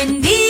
Buen día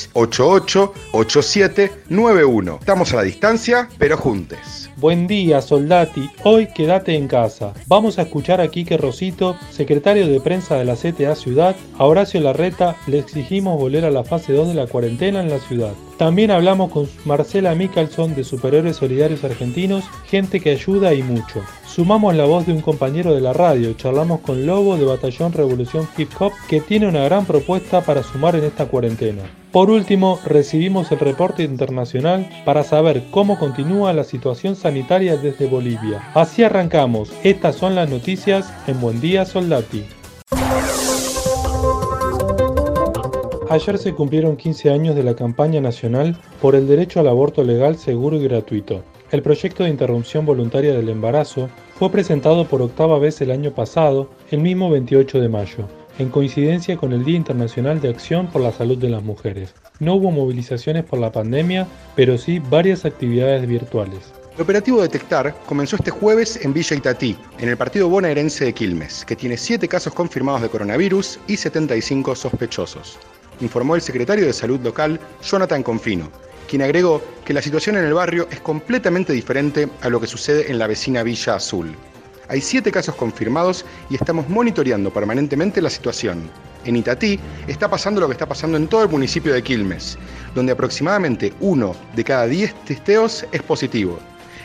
88 87 91. Estamos a la distancia, pero juntes. Buen día, soldati. Hoy quédate en casa. Vamos a escuchar a Quique Rosito, secretario de prensa de la CTA Ciudad. A Horacio Larreta le exigimos volver a la fase 2 de la cuarentena en la ciudad. También hablamos con Marcela Michelson de Superhéroes Solidarios Argentinos, gente que ayuda y mucho. Sumamos la voz de un compañero de la radio, charlamos con Lobo de Batallón Revolución Hip Hop, que tiene una gran propuesta para sumar en esta cuarentena. Por último, recibimos el reporte internacional para saber cómo continúa la situación sanitaria desde Bolivia. Así arrancamos. Estas son las noticias en Buen Día Soldati. Ayer se cumplieron 15 años de la campaña nacional por el derecho al aborto legal, seguro y gratuito. El proyecto de interrupción voluntaria del embarazo fue presentado por octava vez el año pasado, el mismo 28 de mayo en coincidencia con el Día Internacional de Acción por la Salud de las Mujeres. No hubo movilizaciones por la pandemia, pero sí varias actividades virtuales. El operativo Detectar comenzó este jueves en Villa Itatí, en el partido bonaerense de Quilmes, que tiene 7 casos confirmados de coronavirus y 75 sospechosos, informó el secretario de Salud local, Jonathan Confino, quien agregó que la situación en el barrio es completamente diferente a lo que sucede en la vecina Villa Azul. Hay siete casos confirmados y estamos monitoreando permanentemente la situación. En Itatí está pasando lo que está pasando en todo el municipio de Quilmes, donde aproximadamente uno de cada diez testeos es positivo.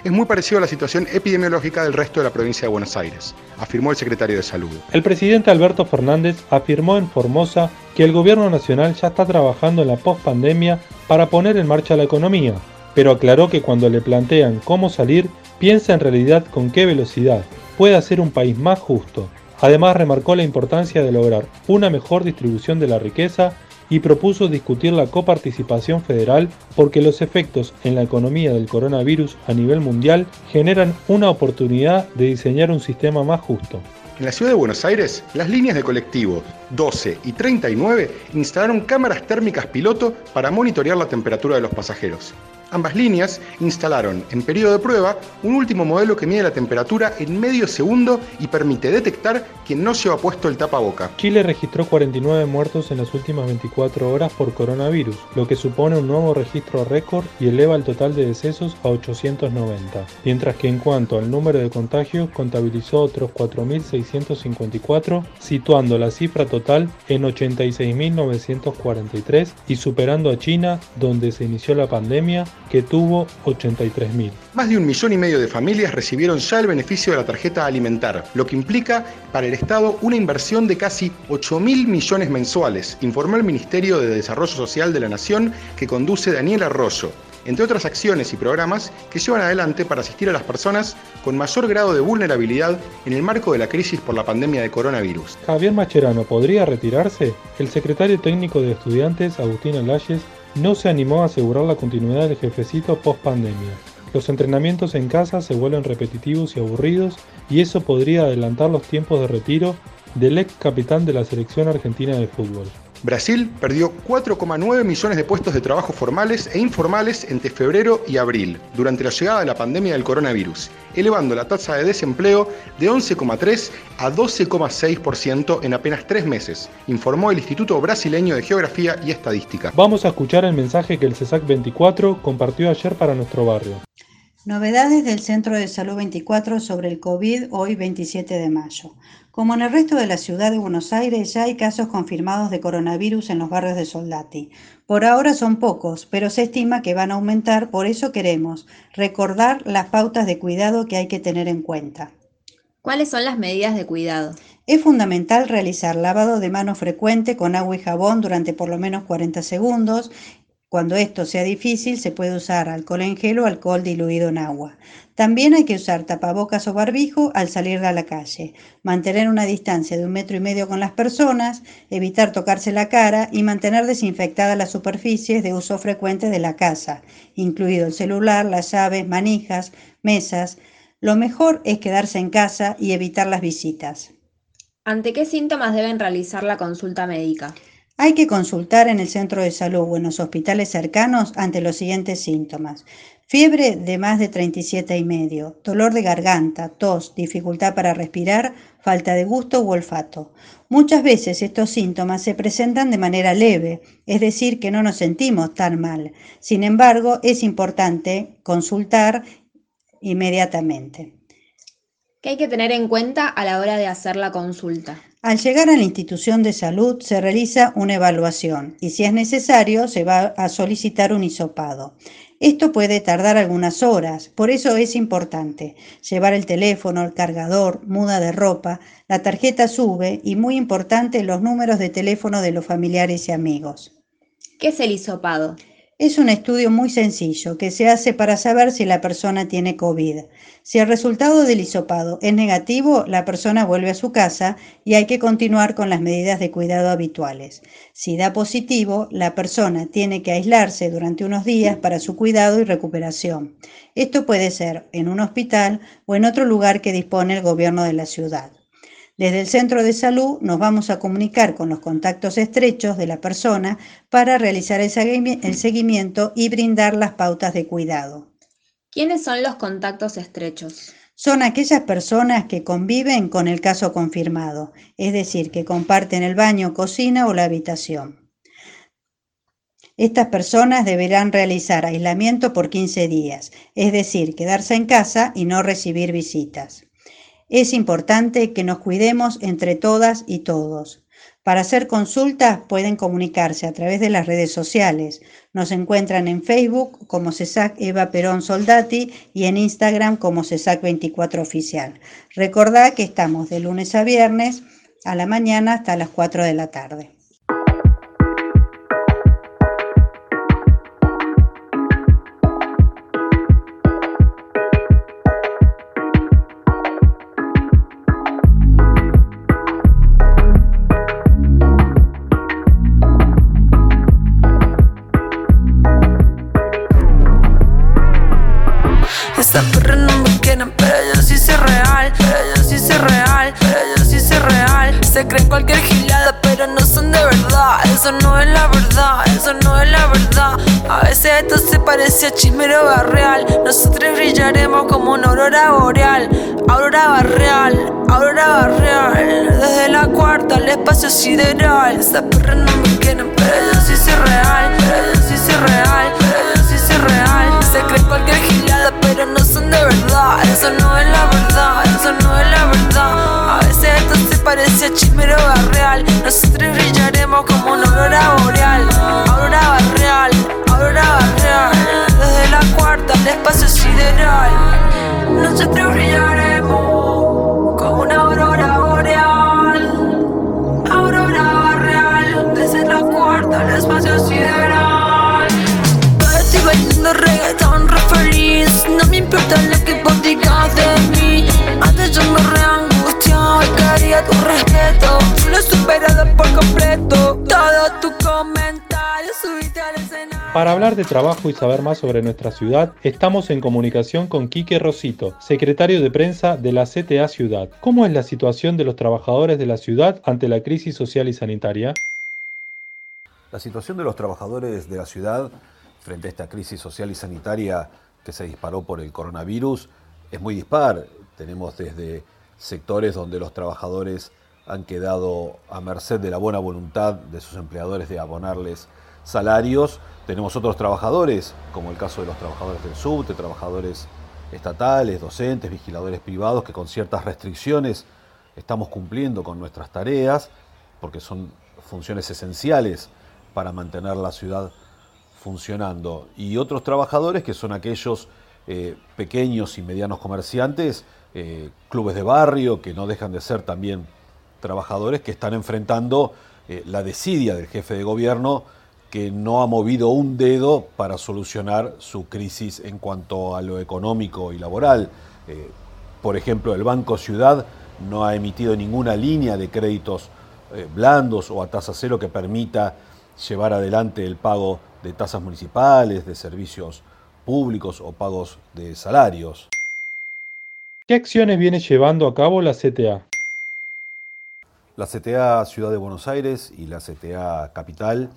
Es muy parecido a la situación epidemiológica del resto de la provincia de Buenos Aires, afirmó el secretario de Salud. El presidente Alberto Fernández afirmó en Formosa que el gobierno nacional ya está trabajando en la pospandemia para poner en marcha la economía, pero aclaró que cuando le plantean cómo salir, piensa en realidad con qué velocidad puede hacer un país más justo. Además remarcó la importancia de lograr una mejor distribución de la riqueza y propuso discutir la coparticipación federal porque los efectos en la economía del coronavirus a nivel mundial generan una oportunidad de diseñar un sistema más justo. En la ciudad de Buenos Aires, las líneas de colectivos 12 y 39 instalaron cámaras térmicas piloto para monitorear la temperatura de los pasajeros. Ambas líneas instalaron en periodo de prueba un último modelo que mide la temperatura en medio segundo y permite detectar quien no se ha puesto el tapaboca. Chile registró 49 muertos en las últimas 24 horas por coronavirus, lo que supone un nuevo registro récord y eleva el total de decesos a 890, mientras que en cuanto al número de contagios contabilizó otros 4.654, situando la cifra total en 86.943 y superando a China, donde se inició la pandemia que tuvo 83.000. Más de un millón y medio de familias recibieron ya el beneficio de la tarjeta alimentar, lo que implica para el Estado una inversión de casi 8 mil millones mensuales, informó el Ministerio de Desarrollo Social de la Nación que conduce Daniel Arroyo entre otras acciones y programas que llevan adelante para asistir a las personas con mayor grado de vulnerabilidad en el marco de la crisis por la pandemia de coronavirus. Javier Macherano podría retirarse. El secretario técnico de estudiantes, Agustín Alayes, no se animó a asegurar la continuidad del jefecito post pandemia. Los entrenamientos en casa se vuelven repetitivos y aburridos y eso podría adelantar los tiempos de retiro del ex capitán de la selección argentina de fútbol. Brasil perdió 4,9 millones de puestos de trabajo formales e informales entre febrero y abril, durante la llegada de la pandemia del coronavirus, elevando la tasa de desempleo de 11,3 a 12,6% en apenas tres meses, informó el Instituto Brasileño de Geografía y Estadística. Vamos a escuchar el mensaje que el CESAC 24 compartió ayer para nuestro barrio. Novedades del Centro de Salud 24 sobre el COVID hoy 27 de mayo. Como en el resto de la ciudad de Buenos Aires, ya hay casos confirmados de coronavirus en los barrios de Soldati. Por ahora son pocos, pero se estima que van a aumentar, por eso queremos recordar las pautas de cuidado que hay que tener en cuenta. ¿Cuáles son las medidas de cuidado? Es fundamental realizar lavado de manos frecuente con agua y jabón durante por lo menos 40 segundos, Cuando esto sea difícil, se puede usar alcohol en gel o alcohol diluido en agua. También hay que usar tapabocas o barbijo al salir a la calle, mantener una distancia de un metro y medio con las personas, evitar tocarse la cara y mantener desinfectadas las superficies de uso frecuente de la casa, incluido el celular, las llaves, manijas, mesas. Lo mejor es quedarse en casa y evitar las visitas. ¿Ante qué síntomas deben realizar la consulta médica? Hay que consultar en el centro de salud o en los hospitales cercanos ante los siguientes síntomas. Fiebre de más de 37 y medio, dolor de garganta, tos, dificultad para respirar, falta de gusto u olfato. Muchas veces estos síntomas se presentan de manera leve, es decir, que no nos sentimos tan mal. Sin embargo, es importante consultar inmediatamente. ¿Qué hay que tener en cuenta a la hora de hacer la consulta? Al llegar a la institución de salud se realiza una evaluación y si es necesario se va a solicitar un hisopado. Esto puede tardar algunas horas, por eso es importante llevar el teléfono, el cargador, muda de ropa, la tarjeta sube y muy importante los números de teléfono de los familiares y amigos. ¿Qué es el hisopado? Es un estudio muy sencillo que se hace para saber si la persona tiene COVID. Si el resultado del hisopado es negativo, la persona vuelve a su casa y hay que continuar con las medidas de cuidado habituales. Si da positivo, la persona tiene que aislarse durante unos días para su cuidado y recuperación. Esto puede ser en un hospital o en otro lugar que dispone el gobierno de la ciudad. Desde el centro de salud nos vamos a comunicar con los contactos estrechos de la persona para realizar el seguimiento y brindar las pautas de cuidado. ¿Quiénes son los contactos estrechos? Son aquellas personas que conviven con el caso confirmado, es decir, que comparten el baño, cocina o la habitación. Estas personas deberán realizar aislamiento por 15 días, es decir, quedarse en casa y no recibir visitas. Es importante que nos cuidemos entre todas y todos. Para hacer consultas pueden comunicarse a través de las redes sociales. Nos encuentran en Facebook como CESAC Eva Perón Soldati y en Instagram como CESAC 24 Oficial. Recordad que estamos de lunes a viernes a la mañana hasta las 4 de la tarde. Para hablar de trabajo y saber más sobre nuestra ciudad, estamos en comunicación con Quique Rosito, secretario de prensa de la CTA Ciudad. ¿Cómo es la situación de los trabajadores de la ciudad ante la crisis social y sanitaria? La situación de los trabajadores de la ciudad frente a esta crisis social y sanitaria que se disparó por el coronavirus es muy dispar. Tenemos desde sectores donde los trabajadores han quedado a merced de la buena voluntad de sus empleadores de abonarles salarios. Tenemos otros trabajadores, como el caso de los trabajadores del subte, trabajadores estatales, docentes, vigiladores privados, que con ciertas restricciones estamos cumpliendo con nuestras tareas, porque son funciones esenciales para mantener la ciudad funcionando. Y otros trabajadores que son aquellos eh, pequeños y medianos comerciantes, eh, clubes de barrio, que no dejan de ser también trabajadores que están enfrentando eh, la desidia del jefe de gobierno que no ha movido un dedo para solucionar su crisis en cuanto a lo económico y laboral. Eh, por ejemplo, el Banco Ciudad no ha emitido ninguna línea de créditos eh, blandos o a tasa cero que permita llevar adelante el pago de tasas municipales, de servicios públicos o pagos de salarios. ¿Qué acciones viene llevando a cabo la CTA? La CTA Ciudad de Buenos Aires y la CTA Capital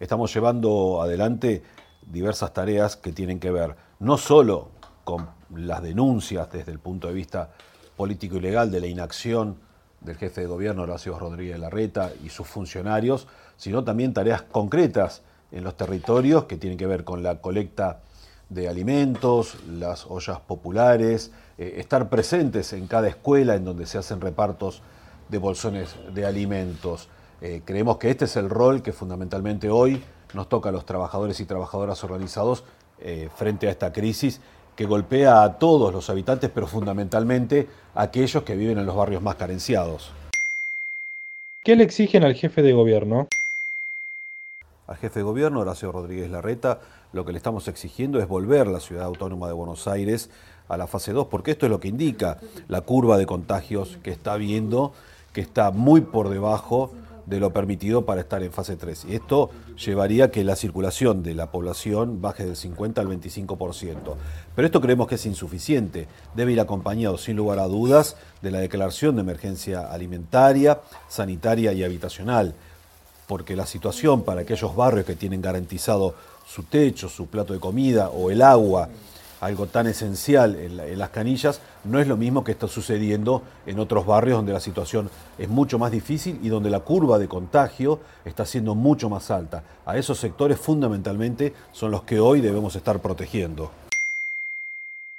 estamos llevando adelante diversas tareas que tienen que ver no solo con las denuncias desde el punto de vista político y legal de la inacción del jefe de gobierno Horacio Rodríguez Larreta y sus funcionarios, sino también tareas concretas en los territorios que tienen que ver con la colecta de alimentos, las ollas populares, eh, estar presentes en cada escuela en donde se hacen repartos de bolsones de alimentos. Eh, creemos que este es el rol que fundamentalmente hoy nos toca a los trabajadores y trabajadoras organizados eh, frente a esta crisis que golpea a todos los habitantes, pero fundamentalmente a aquellos que viven en los barrios más carenciados. ¿Qué le exigen al jefe de gobierno? Al jefe de gobierno, Horacio Rodríguez Larreta, lo que le estamos exigiendo es volver la ciudad autónoma de Buenos Aires a la fase 2, porque esto es lo que indica la curva de contagios que está viendo, que está muy por debajo de lo permitido para estar en fase 3. Y esto llevaría a que la circulación de la población baje del 50 al 25%. Pero esto creemos que es insuficiente. Debe ir acompañado, sin lugar a dudas, de la declaración de emergencia alimentaria, sanitaria y habitacional. Porque la situación para aquellos barrios que tienen garantizado su techo, su plato de comida o el agua, algo tan esencial en, las canillas, no es lo mismo que está sucediendo en otros barrios donde la situación es mucho más difícil y donde la curva de contagio está siendo mucho más alta. A esos sectores fundamentalmente son los que hoy debemos estar protegiendo.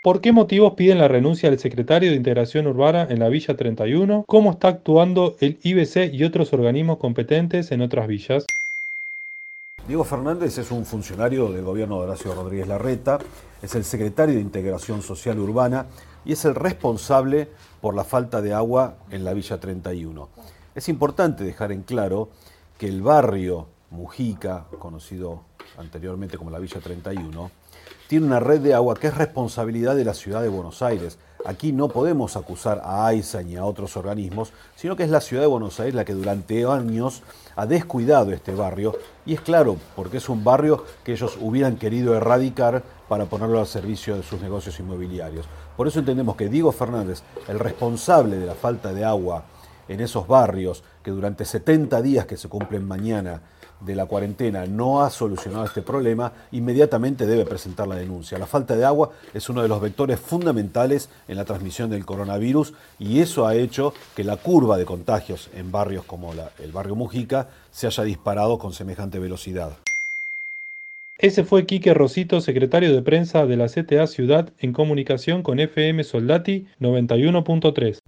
¿Por qué motivos piden la renuncia del secretario de Integración Urbana en la Villa 31? ¿Cómo está actuando el IBC y otros organismos competentes en otras villas? Diego Fernández es un funcionario del gobierno de Horacio Rodríguez Larreta, es el secretario de Integración Social Urbana y es el responsable por la falta de agua en la Villa 31. Es importante dejar en claro que el barrio Mujica, conocido anteriormente como la Villa 31, tiene una red de agua que es responsabilidad de la ciudad de Buenos Aires. Aquí no podemos acusar a AISA ni a otros organismos, sino que es la ciudad de Buenos Aires la que durante años ha descuidado este barrio y es claro, porque es un barrio que ellos hubieran querido erradicar para ponerlo al servicio de sus negocios inmobiliarios. Por eso entendemos que Diego Fernández, el responsable de la falta de agua en esos barrios, que durante 70 días que se cumplen mañana de la cuarentena no ha solucionado este problema, inmediatamente debe presentar la denuncia. La falta de agua es uno de los vectores fundamentales en la transmisión del coronavirus y eso ha hecho que la curva de contagios en barrios como el barrio Mujica se haya disparado con semejante velocidad. Ese fue Quique Rosito, secretario de prensa de la CTA Ciudad, en comunicación con FM Soldati 91.3.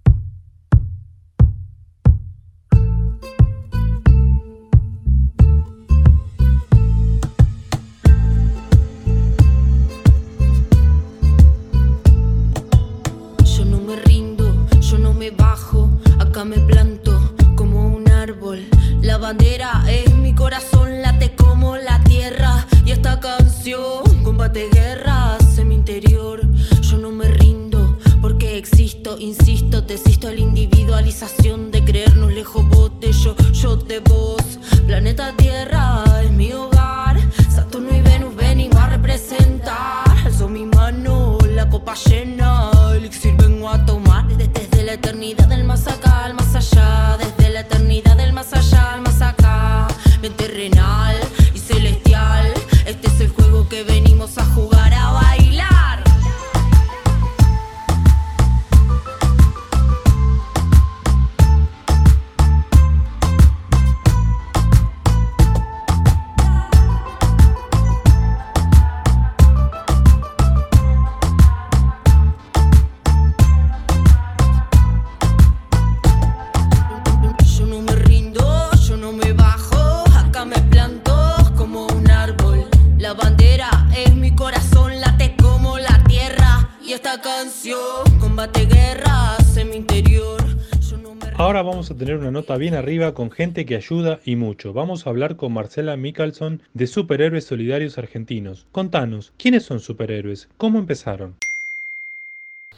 tener una nota bien arriba con gente que ayuda y mucho. Vamos a hablar con Marcela Michelson de Superhéroes Solidarios Argentinos. Contanos, ¿quiénes son superhéroes? ¿Cómo empezaron?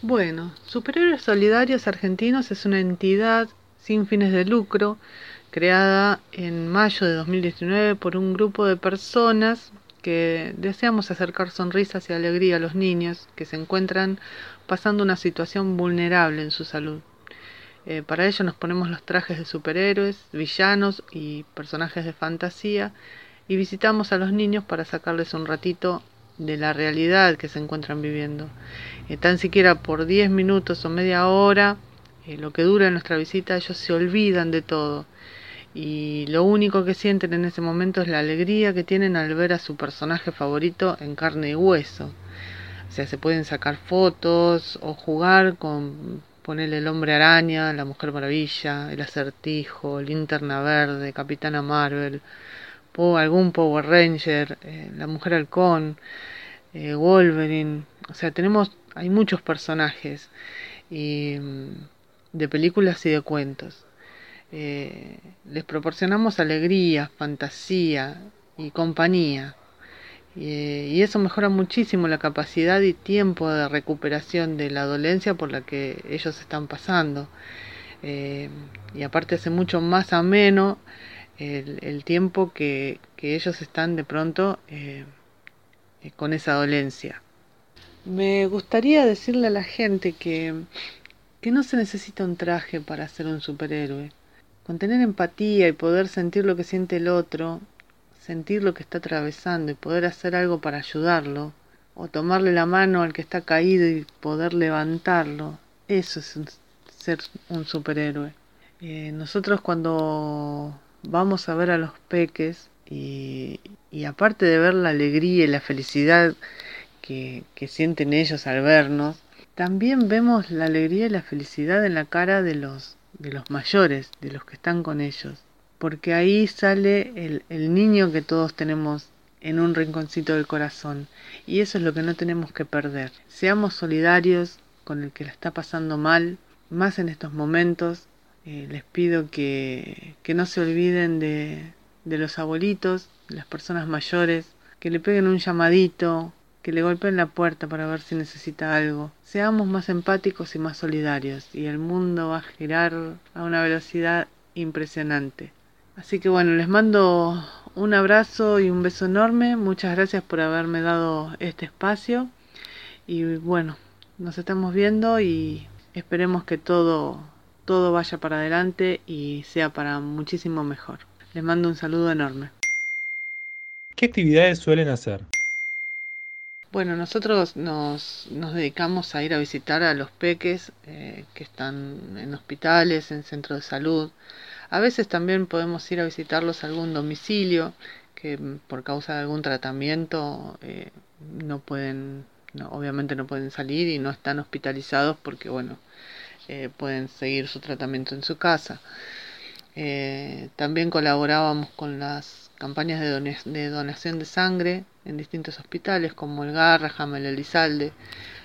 Bueno, Superhéroes Solidarios Argentinos es una entidad sin fines de lucro creada en mayo de 2019 por un grupo de personas que deseamos acercar sonrisas y alegría a los niños que se encuentran pasando una situación vulnerable en su salud. Eh, para ello nos ponemos los trajes de superhéroes, villanos y personajes de fantasía y visitamos a los niños para sacarles un ratito de la realidad que se encuentran viviendo. Eh, tan siquiera por 10 minutos o media hora, eh, lo que dura nuestra visita, ellos se olvidan de todo. Y lo único que sienten en ese momento es la alegría que tienen al ver a su personaje favorito en carne y hueso. O sea, se pueden sacar fotos o jugar con ponerle el hombre araña, la mujer maravilla, el acertijo, linterna verde, capitana Marvel, algún Power Ranger, eh, la mujer halcón, eh, Wolverine. O sea, tenemos, hay muchos personajes y, mm, de películas y de cuentos. Eh, les proporcionamos alegría, fantasía y compañía. Y, eso mejora muchísimo la capacidad y tiempo de recuperación de la dolencia por la que ellos están pasando. Eh, y aparte hace mucho más ameno el, el tiempo que, ellos están de pronto eh, eh, con esa dolencia. Me gustaría decirle a la gente que, que no se necesita un traje para ser un superhéroe. Con tener empatía y poder sentir lo que siente el otro sentir lo que está atravesando y poder hacer algo para ayudarlo, o tomarle la mano al que está caído y poder levantarlo, eso es ser un superhéroe. Eh, nosotros cuando vamos a ver a los peques y, y, aparte de ver la alegría y la felicidad que, que sienten ellos al vernos, también vemos la alegría y la felicidad en la cara de los, de los mayores, de los que están con ellos porque ahí sale el, niño que todos tenemos en un rinconcito del corazón. Y eso es lo que no tenemos que perder. Seamos solidarios con el que la está pasando mal, más en estos momentos. Eh, les pido que, que no se olviden de, de los abuelitos, de las personas mayores, que le peguen un llamadito, que le golpeen la puerta para ver si necesita algo. Seamos más empáticos y más solidarios y el mundo va a girar a una velocidad impresionante. Así que bueno, les mando un abrazo y un beso enorme. Muchas gracias por haberme dado este espacio. Y bueno, nos estamos viendo y esperemos que todo, todo vaya para adelante y sea para muchísimo mejor. Les mando un saludo enorme. ¿Qué actividades suelen hacer? Bueno, nosotros nos, nos dedicamos a ir a visitar a los peques eh, que están en hospitales, en centros de salud, a veces también podemos ir a visitarlos a algún domicilio que por causa de algún tratamiento eh, no pueden, obviamente no pueden salir y no están hospitalizados porque bueno, eh, pueden seguir su tratamiento en su casa. Eh, también colaborábamos con las campañas de, de, donación de sangre en distintos hospitales como el Garraham, el Elizalde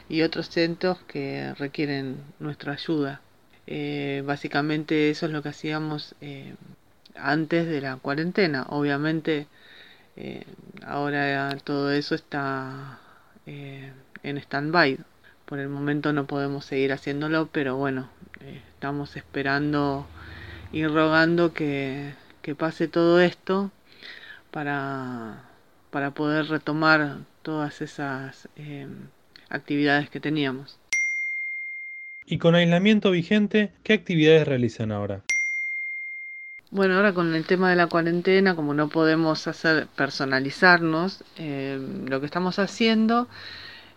y otros centros que requieren nuestra ayuda. Eh, básicamente eso es lo que hacíamos eh, antes de la cuarentena. Obviamente eh, ahora todo eso está en stand-by. Por el momento no podemos seguir haciéndolo, pero bueno, estamos esperando y rogando que, que pase todo esto para, para poder retomar todas esas actividades que teníamos. Y con aislamiento vigente, ¿qué actividades realizan ahora? Bueno, ahora con el tema de la cuarentena, como no podemos personalizarnos, eh, lo que estamos haciendo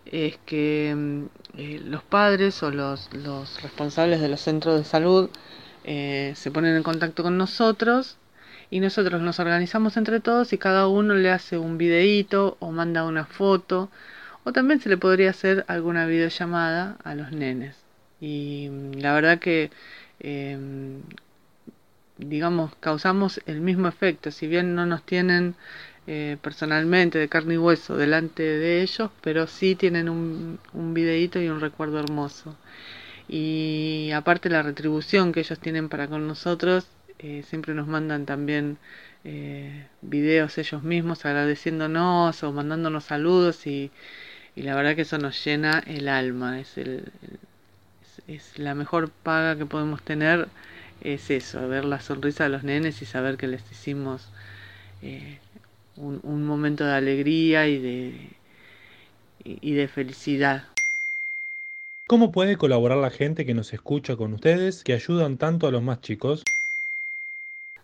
es que mm, eh, los padres o los, los, responsables de los centros de salud eh, se ponen en contacto con nosotros y nosotros nos organizamos entre todos y cada uno le hace un videíto o manda una foto o también se le podría hacer alguna videollamada a los nenes. Y mm, la verdad que, em, digamos, causamos el mismo efecto, si bien no nos tienen eh, personalmente de carne y hueso delante de ellos, pero sí tienen un, un videíto y un recuerdo hermoso. y aparte la retribución que ellos tienen para con nosotros, eh, siempre nos mandan también eh, videos ellos mismos agradeciéndonos o mandándonos saludos y, la verdad que eso nos llena el alma, es, el, es, la mejor paga que podemos tener, es eso, ver la sonrisa de los nenes y saber que les hicimos eh, un, un momento de alegría y de, y de felicidad. ¿Cómo puede colaborar la gente que nos escucha con ustedes, que ayudan tanto a los más chicos?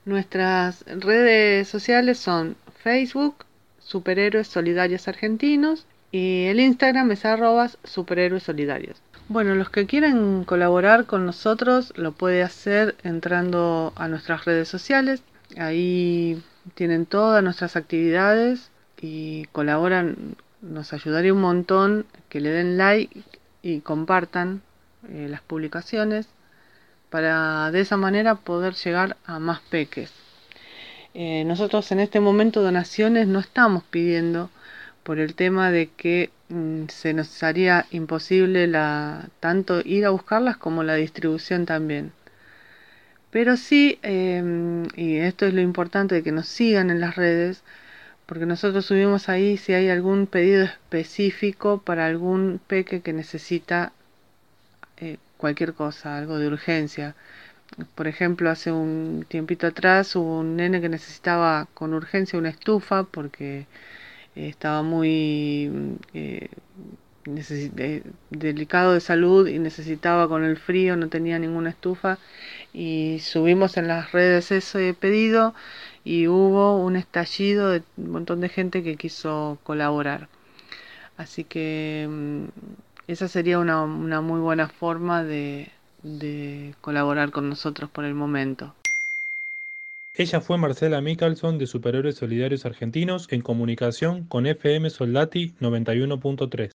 Nuestras redes sociales son Facebook, Superhéroes Solidarios Argentinos, y el Instagram es arrobas superhéroes solidarios. Bueno, los que quieren colaborar con nosotros lo puede hacer entrando a nuestras redes sociales. Ahí tienen todas nuestras actividades y colaboran. Nos ayudaría un montón que le den like y compartan eh, las publicaciones para de esa manera poder llegar a más peques. Eh, nosotros en este momento donaciones no estamos pidiendo por el tema de que se nos haría imposible la, tanto ir a buscarlas como la distribución también. Pero sí, em, y esto es lo importante de que nos sigan en las redes, porque nosotros subimos ahí si hay algún pedido específico para algún peque que necesita eh, cualquier cosa, algo de urgencia. Por ejemplo, hace un tiempito atrás hubo un nene que necesitaba con urgencia una estufa porque estaba muy eh, eh, delicado de salud y necesitaba con el frío, no tenía ninguna estufa y subimos en las redes ese pedido y hubo un estallido de un montón de gente que quiso colaborar. Así que mm, esa sería una, muy buena forma de, de colaborar con nosotros por el momento. Ella fue Marcela Michelson de Superhéroes Solidarios Argentinos en comunicación con FM Soldati 91.3.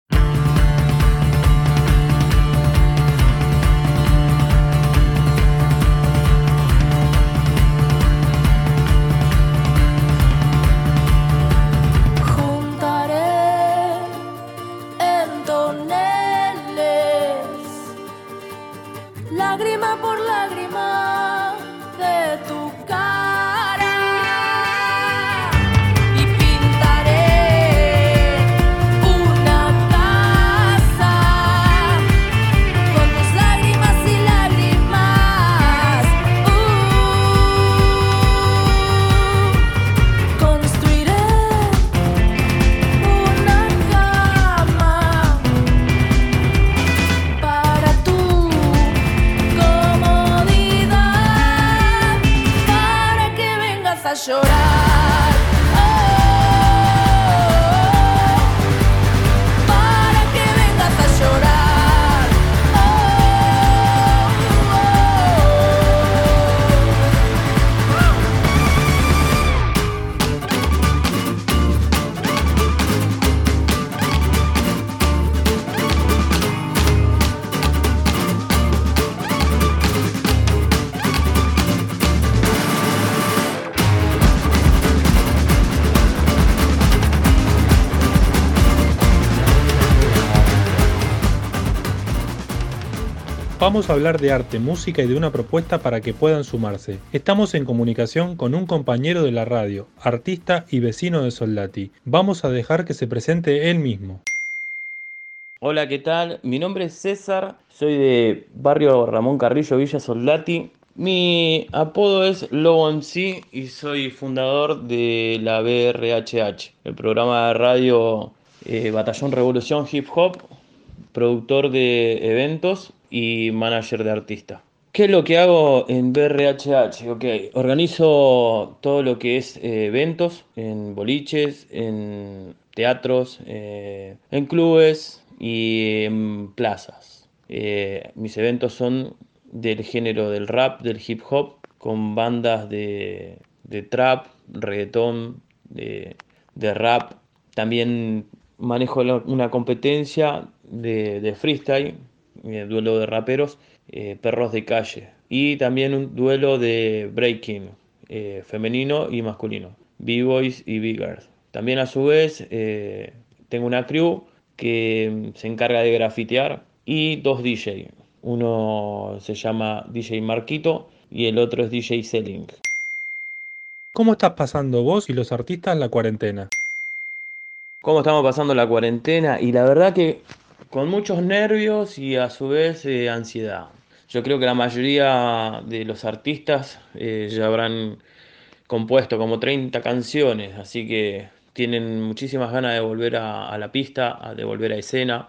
Vamos a hablar de arte, música y de una propuesta para que puedan sumarse. Estamos en comunicación con un compañero de la radio, artista y vecino de Soldati. Vamos a dejar que se presente él mismo. Hola, ¿qué tal? Mi nombre es César, soy de barrio Ramón Carrillo, Villa Soldati. Mi apodo es Lobo MC y soy fundador de la BRHH, el programa de radio eh, Batallón Revolución Hip Hop, productor de eventos y manager de artista. ¿Qué es lo que hago en BRHH? Ok, organizo todo lo que es eh, eventos en boliches, en teatros, eh, en clubes y en plazas. Eh, mis eventos son del género del rap, del hip hop, con bandas de, trap, reggaetón, de, rap. También manejo una competencia de, de freestyle eh, duelo de raperos, eh, perros de calle. Y también un duelo de breaking, eh, femenino y masculino, B-Boys y B-Girls. También a su vez tengo una crew que mm, se encarga de grafitear y dos DJ. Uno se llama DJ Marquito y el otro es DJ Selling. ¿Cómo estás pasando vos y los artistas la cuarentena? ¿Cómo estamos pasando la cuarentena? Y la verdad que con muchos nervios y a su vez eh, ansiedad. Yo creo que la mayoría de los artistas eh, ya habrán compuesto como 30 canciones, así que tienen muchísimas ganas de volver a, la pista, de volver a escena,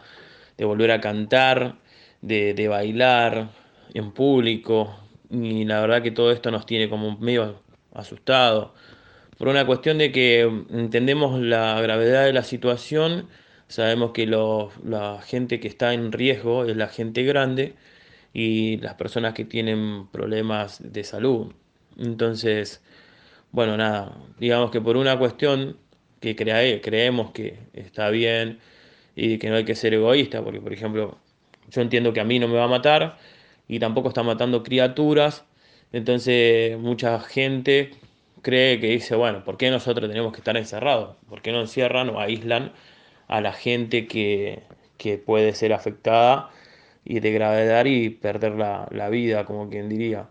de volver a cantar, de, de bailar en público. Y la verdad que todo esto nos tiene como medio asustados por una cuestión de que entendemos la gravedad de la situación, sabemos que la gente que está en riesgo es la gente grande y las personas que tienen problemas de salud. Entonces, bueno, nada, digamos que por una cuestión que creemos que está bien y que no hay que ser egoísta, porque por ejemplo, yo entiendo que a mí no me va a matar y tampoco está matando criaturas, entonces mucha gente cree que dice, bueno, ¿por qué nosotros tenemos que estar encerrados? ¿Por qué no encierran o aíslan a la gente que, puede ser afectada y de gravedad y perder la, la vida, como quien diría?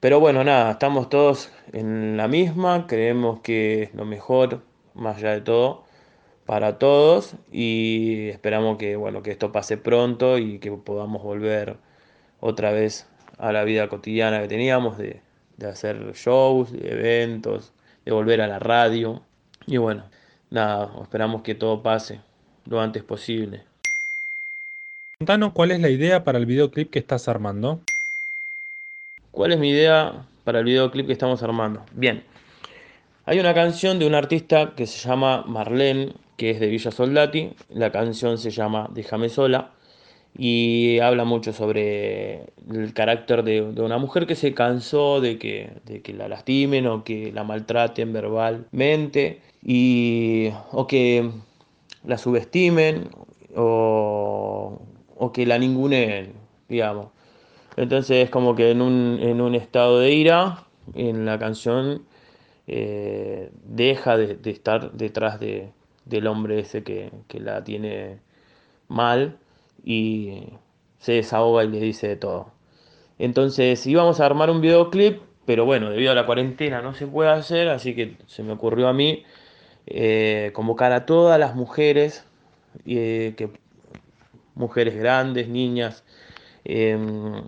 Pero bueno, nada, estamos todos en la misma, creemos que es lo mejor, más allá de todo, para todos y esperamos que, bueno, que esto pase pronto y que podamos volver otra vez a la vida cotidiana que teníamos de, de hacer shows, eventos, de volver a la radio. Y bueno, nada, esperamos que todo pase lo antes posible. Contanos cuál es la idea para el videoclip que estás armando. ¿Cuál es mi idea para el videoclip que estamos armando? Bien, hay una canción de un artista que se llama Marlene, que es de Villa Soldati. La canción se llama Déjame sola y habla mucho sobre el carácter de, una mujer que se cansó de que, que, la lastimen o que la maltraten verbalmente y, o que la subestimen o, que la ningunen, digamos. Entonces es como que en un, en un estado de ira, en la canción eh, deja de, estar detrás de, del hombre ese que, que la tiene mal y se desahoga y le dice de todo. Entonces íbamos a armar un videoclip, pero bueno, debido a la cuarentena no se puede hacer, así que se me ocurrió a mí eh, convocar a todas las mujeres, eh, que, mujeres grandes, niñas, em,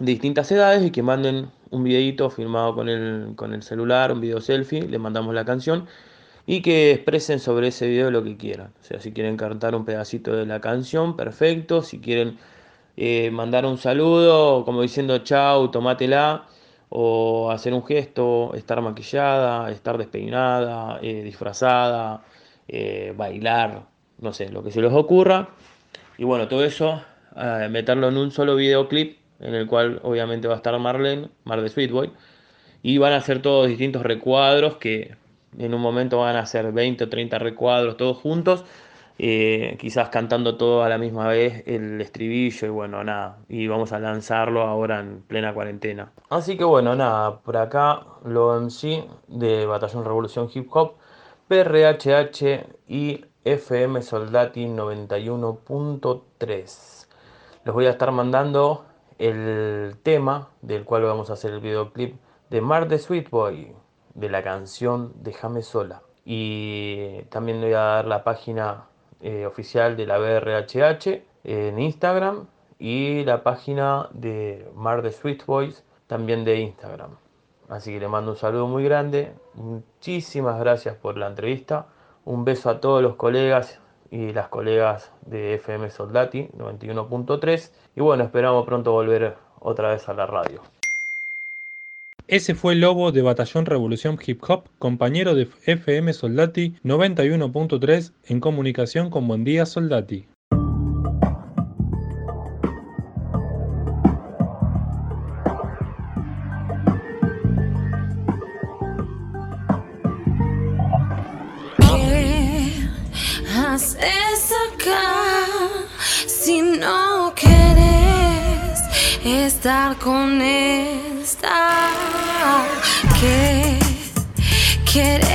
de distintas edades y que manden un videito filmado con el, con el celular, un video selfie, le mandamos la canción y que expresen sobre ese video lo que quieran. O sea, si quieren cantar un pedacito de la canción, perfecto. Si quieren eh, mandar un saludo, como diciendo chau, tomátela, o hacer un gesto, estar maquillada, estar despeinada, eh, disfrazada, eh, bailar, no sé, lo que se les ocurra. Y bueno, todo eso, meterlo en un solo videoclip, en el cual obviamente va a estar Marlene, Mar de Sweetboy, y van a ser todos distintos recuadros que en un momento van a ser 20 o 30 recuadros todos juntos, eh, quizás cantando todo a la misma vez el estribillo y bueno, nada, y vamos a lanzarlo ahora en plena cuarentena. Así que bueno, nada, por acá lo MC de Batallón Revolución Hip Hop, PRHH y FM Soldati 91.3. Les voy a estar mandando el tema del cual vamos a hacer el videoclip de Mar de Sweet Boy de la canción Déjame sola. Y también voy a dar la página eh, oficial de la BRHH en Instagram y la página de Mar de Sweet Boys también de Instagram. Así que le mando un saludo muy grande. Muchísimas gracias por la entrevista. Un beso a todos los colegas y las colegas de FM Soldati 91.3. Y bueno, esperamos pronto volver otra vez a la radio. Ese fue Lobo de Batallón Revolución Hip Hop, compañero de FM Soldati 91.3 en comunicación con Buen Día Soldati. ¿Qué haces acá si no quieres estar con esta? ¿Qué quieres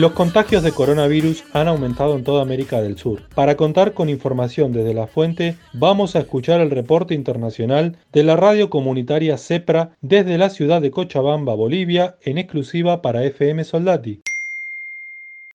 Los contagios de coronavirus han aumentado en toda América del Sur. Para contar con información desde la fuente, vamos a escuchar el reporte internacional de la radio comunitaria CEPRA desde la ciudad de Cochabamba, Bolivia, en exclusiva para FM Soldati.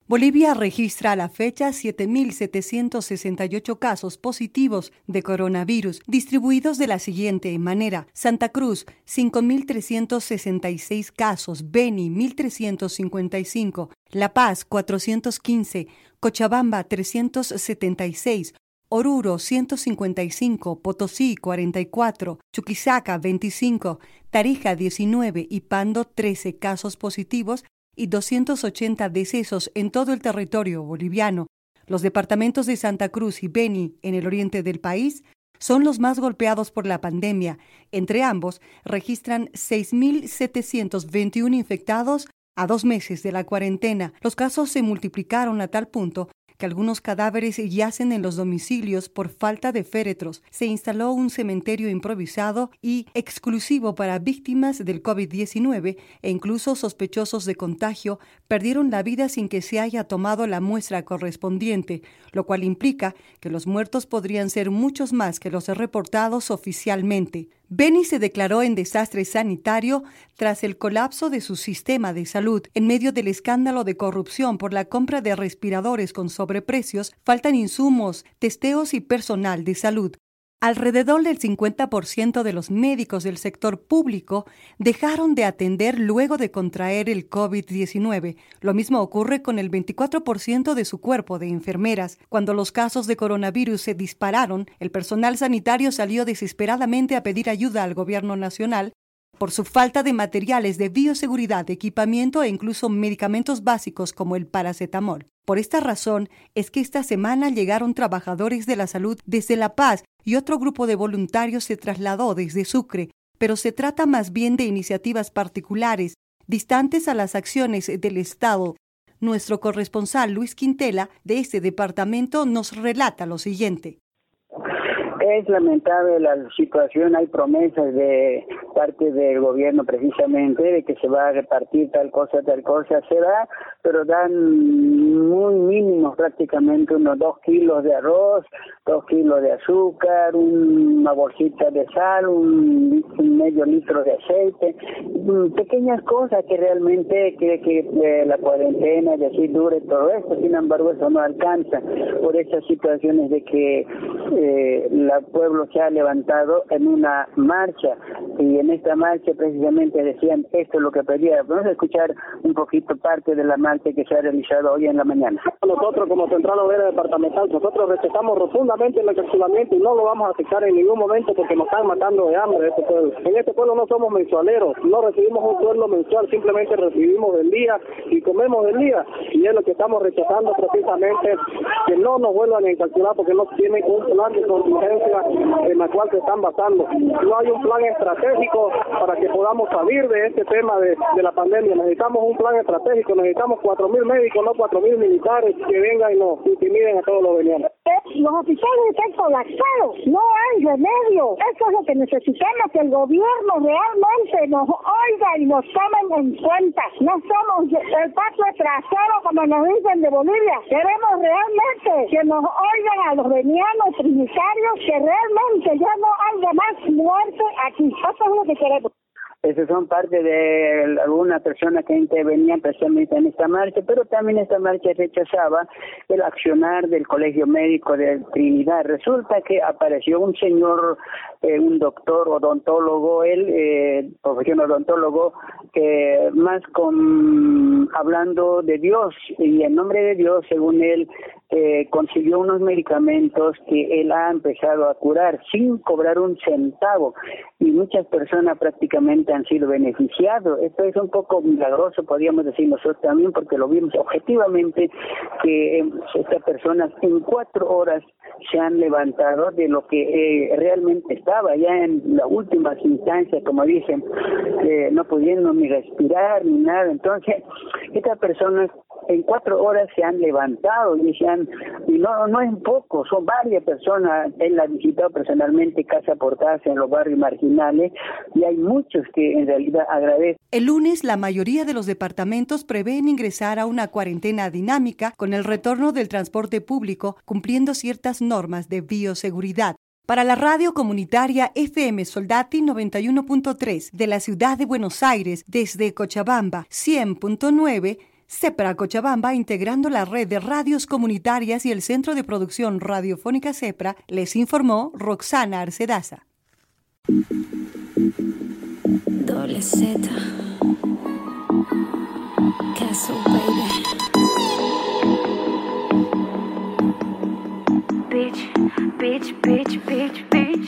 Bolivia registra a la fecha 7.768 casos positivos de coronavirus, distribuidos de la siguiente manera. Santa Cruz, 5.366 casos, Beni, 1.355, La Paz, 415, Cochabamba, 376, Oruro 155, Potosí 44, Chuquisaca 25, Tarija 19 y Pando 13 casos positivos y 280 decesos en todo el territorio boliviano. Los departamentos de Santa Cruz y Beni, en el oriente del país, son los más golpeados por la pandemia. Entre ambos, registran 6.721 infectados a dos meses de la cuarentena. Los casos se multiplicaron a tal punto que algunos cadáveres yacen en los domicilios por falta de féretros. Se instaló un cementerio improvisado y exclusivo para víctimas del COVID-19 e incluso sospechosos de contagio perdieron la vida sin que se haya tomado la muestra correspondiente, lo cual implica que los muertos podrían ser muchos más que los reportados oficialmente. Beni se declaró en desastre sanitario tras el colapso de su sistema de salud. En medio del escándalo de corrupción por la compra de respiradores con sobreprecios, faltan insumos, testeos y personal de salud. Alrededor del 50% de los médicos del sector público dejaron de atender luego de contraer el COVID-19. Lo mismo ocurre con el 24% de su cuerpo de enfermeras. Cuando los casos de coronavirus se dispararon, el personal sanitario salió desesperadamente a pedir ayuda al gobierno nacional por su falta de materiales de bioseguridad, equipamiento e incluso medicamentos básicos como el paracetamol. Por esta razón es que esta semana llegaron trabajadores de la salud desde La Paz y otro grupo de voluntarios se trasladó desde Sucre, pero se trata más bien de iniciativas particulares, distantes a las acciones del Estado. Nuestro corresponsal Luis Quintela de este departamento nos relata lo siguiente. Es lamentable la situación, hay promesas de parte del gobierno precisamente de que se va a repartir tal cosa, tal cosa, se da, pero dan muy mínimos prácticamente unos dos kilos de arroz, dos kilos de azúcar, una bolsita de sal, un, medio litro de aceite, mm, pequeñas cosas que realmente quiere que eh, la cuarentena y así dure todo esto, sin embargo eso no alcanza por esas situaciones de que eh, la pueblo se ha levantado en una marcha y en esta marcha precisamente decían esto es lo que pedía. Vamos a escuchar un poquito parte de la marcha que se ha realizado hoy en la mañana. Nosotros como Central Obrera Departamental, nosotros rechazamos rotundamente el encarcelamiento y no lo vamos a aceptar en ningún momento porque nos están matando de hambre este pueblo. En este pueblo no somos mensualeros, no recibimos un sueldo mensual, simplemente recibimos del día y comemos del día y es lo que estamos rechazando precisamente que no nos vuelvan a encarcelar porque no tienen un plan de contingencia en la cual se están basando. No hay un plan estratégico para que podamos salir de este tema de, de la pandemia. Necesitamos un plan estratégico, necesitamos cuatro mil médicos, no cuatro mil militares que vengan y nos intimiden a todos los venianos. Los oficiales están colapsados, no hay remedio. Eso es lo que necesitamos, que el gobierno realmente nos oiga y nos tome en cuenta. No somos el patio trasero como nos dicen de Bolivia. Queremos realmente que nos oigan a los venianos trinitarios, que realmente ya no haya más muerte aquí. Eso es lo que queremos. Esos son parte de alguna persona que intervenía especialmente en esta marcha, pero también esta marcha rechazaba el accionar del Colegio Médico de Trinidad. Resulta que apareció un señor, eh, un doctor odontólogo, él, eh, profesión odontólogo, que más con hablando de Dios y en nombre de Dios, según él, eh, consiguió unos medicamentos que él ha empezado a curar sin cobrar un centavo y muchas personas prácticamente han sido beneficiados. Esto es un poco milagroso, podríamos decir nosotros también, porque lo vimos objetivamente que eh, estas personas en cuatro horas se han levantado de lo que eh, realmente estaba ya en las últimas instancias, como dicen, eh, no pudiendo ni respirar ni nada. Entonces, estas personas en cuatro horas se han levantado y se y no, no es poco, son varias personas, él ha visitado personalmente casa por casa en los barrios marginales y hay muchos que en realidad agradecen. El lunes la mayoría de los departamentos prevén ingresar a una cuarentena dinámica con el retorno del transporte público cumpliendo ciertas normas de bioseguridad. Para la radio comunitaria FM Soldati 91.3 de la ciudad de Buenos Aires desde Cochabamba 100.9 CEPRA Cochabamba, integrando la red de radios comunitarias y el Centro de Producción Radiofónica CEPRA, les informó Roxana Arcedaza. Doble Z.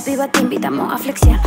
Piba te invitamos a flexiar.